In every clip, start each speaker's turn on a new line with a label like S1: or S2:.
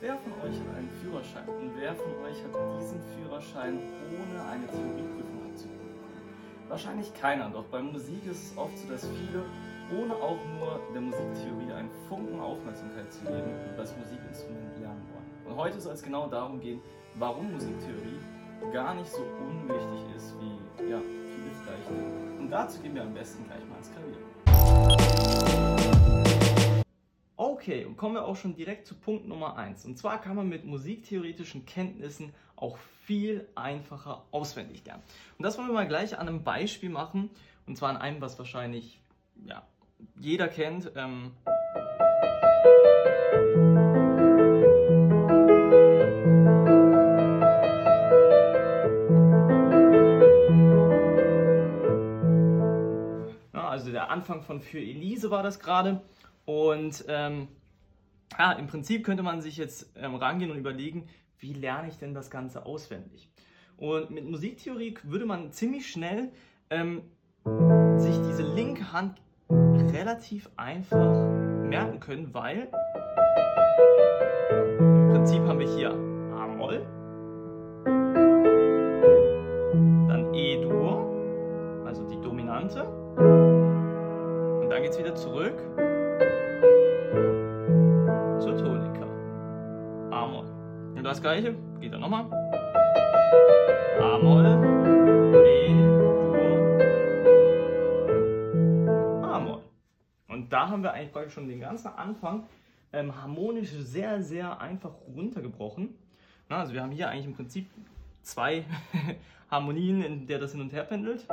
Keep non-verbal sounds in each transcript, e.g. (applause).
S1: Wer von euch hat einen Führerschein und wer von euch hat diesen Führerschein ohne eine Theorieprüfung abzulegen? Wahrscheinlich keiner, doch bei Musik ist es oft so, dass viele ohne auch nur der Musiktheorie einen Funken Aufmerksamkeit zu geben, das Musikinstrument lernen wollen. Und heute soll es genau darum gehen, warum Musiktheorie gar nicht so unwichtig ist, wie ja, viele vielleicht denken. Und dazu gehen wir am besten gleich mal ins Klavier. Okay, und kommen wir auch schon direkt zu Punkt Nummer 1. Und zwar kann man mit musiktheoretischen Kenntnissen auch viel einfacher auswendig lernen. Und das wollen wir mal gleich an einem Beispiel machen. Und zwar an einem, was wahrscheinlich ja, jeder kennt. Ähm ja, also der Anfang von Für Elise war das gerade. Und ähm, ja, im Prinzip könnte man sich jetzt ähm, rangehen und überlegen, wie lerne ich denn das Ganze auswendig? Und mit Musiktheorie würde man ziemlich schnell ähm, sich diese linke Hand relativ einfach merken können, weil im Prinzip haben wir hier A-Moll, dann E-Dur, also die Dominante, und dann geht es wieder zurück Das gleiche geht dann nochmal. A-Moll, E-Dur, A-Moll. Und da haben wir eigentlich praktisch schon den ganzen Anfang ähm, harmonisch sehr, sehr einfach runtergebrochen. Na, also wir haben hier eigentlich im Prinzip zwei (laughs) Harmonien, in der das hin und her pendelt.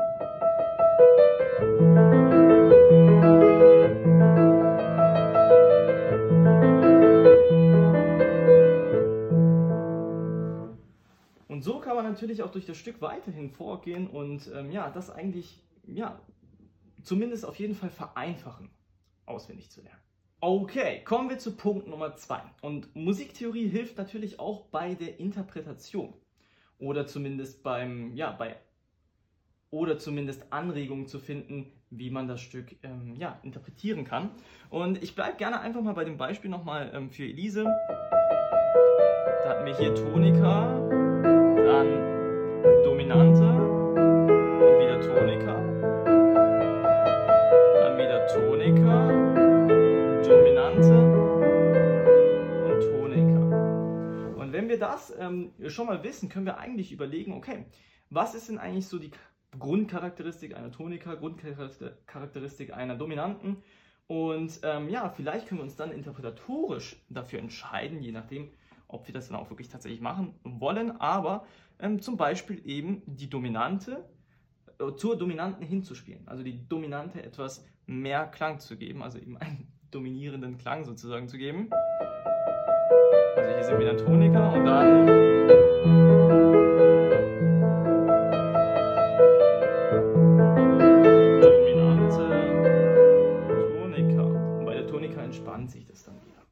S1: Natürlich auch durch das Stück weiterhin vorgehen und ähm, ja, das eigentlich, ja, zumindest auf jeden Fall vereinfachen, auswendig zu lernen. Okay, kommen wir zu Punkt Nummer zwei. Und Musiktheorie hilft natürlich auch bei der Interpretation. Oder zumindest beim, ja, bei, oder zumindest Anregungen zu finden, wie man das Stück ähm, ja, interpretieren kann. Und ich bleibe gerne einfach mal bei dem Beispiel nochmal ähm, für Elise. Da hatten wir hier Tonika, dann das ähm, schon mal wissen, können wir eigentlich überlegen, okay, was ist denn eigentlich so die Grundcharakteristik einer Tonika, Grundcharakteristik einer Dominanten? Und ähm, ja, vielleicht können wir uns dann interpretatorisch dafür entscheiden, je nachdem, ob wir das dann auch wirklich tatsächlich machen wollen, aber ähm, zum Beispiel eben die Dominante äh, zur Dominanten hinzuspielen, also die Dominante etwas mehr Klang zu geben, also eben einen dominierenden Klang sozusagen zu geben. Also hier sind wir in der Tonika und dann Dominante Tonika. Und bei der Tonika entspannt sich das dann wieder.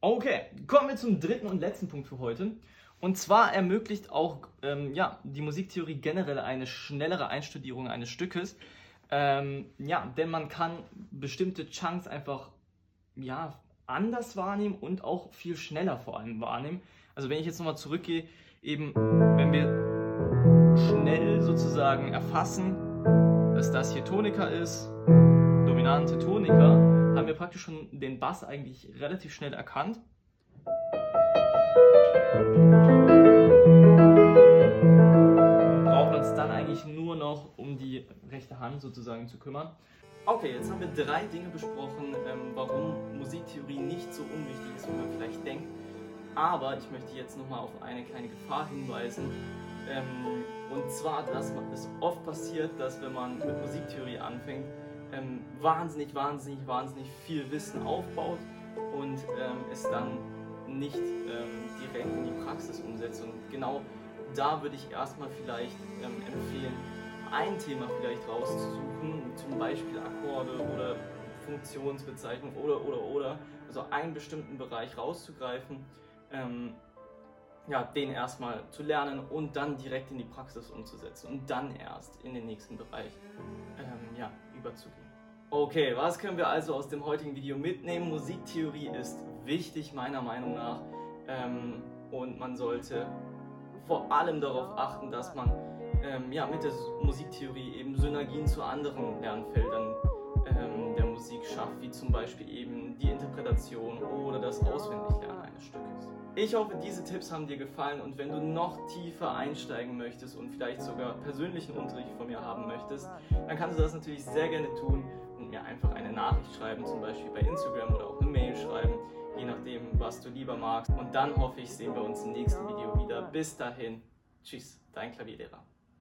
S1: Okay, kommen wir zum dritten und letzten Punkt für heute. Und zwar ermöglicht auch ähm, ja, die Musiktheorie generell eine schnellere Einstudierung eines Stückes. Ähm, ja, denn man kann bestimmte Chunks einfach ja, anders wahrnehmen und auch viel schneller vor allem wahrnehmen. Also wenn ich jetzt nochmal zurückgehe, eben wenn wir schnell sozusagen erfassen, dass das hier Tonika ist, dominante Tonika, haben wir praktisch schon den Bass eigentlich relativ schnell erkannt. Brauchen uns dann eigentlich nur noch um die rechte Hand sozusagen zu kümmern. Okay, jetzt haben wir drei Dinge besprochen, Aber ich möchte jetzt nochmal auf eine kleine Gefahr hinweisen. Ähm, und zwar, dass es oft passiert, dass wenn man mit Musiktheorie anfängt, ähm, wahnsinnig, wahnsinnig, wahnsinnig viel Wissen aufbaut und ähm, es dann nicht ähm, direkt in die Praxis umsetzt. Und genau da würde ich erstmal vielleicht ähm, empfehlen, ein Thema vielleicht rauszusuchen, zum Beispiel Akkorde oder Funktionsbezeichnung oder oder oder, also einen bestimmten Bereich rauszugreifen, ähm, ja, den erstmal zu lernen und dann direkt in die Praxis umzusetzen und dann erst in den nächsten Bereich ähm, ja, überzugehen. Okay, was können wir also aus dem heutigen Video mitnehmen? Musiktheorie ist wichtig, meiner Meinung nach. Ähm, und man sollte vor allem darauf achten, dass man ähm, ja, mit der Musiktheorie eben Synergien zu anderen Lernfeldern ähm, der Musik schafft, wie zum Beispiel eben die Interpretation oder das Auswendiglernen. Ich hoffe, diese Tipps haben dir gefallen und wenn du noch tiefer einsteigen möchtest und vielleicht sogar persönlichen Unterricht von mir haben möchtest, dann kannst du das natürlich sehr gerne tun und mir einfach eine Nachricht schreiben, zum Beispiel bei Instagram oder auch eine Mail schreiben, je nachdem, was du lieber magst. Und dann hoffe ich, sehen wir uns im nächsten Video wieder. Bis dahin, tschüss, dein Klavierlehrer.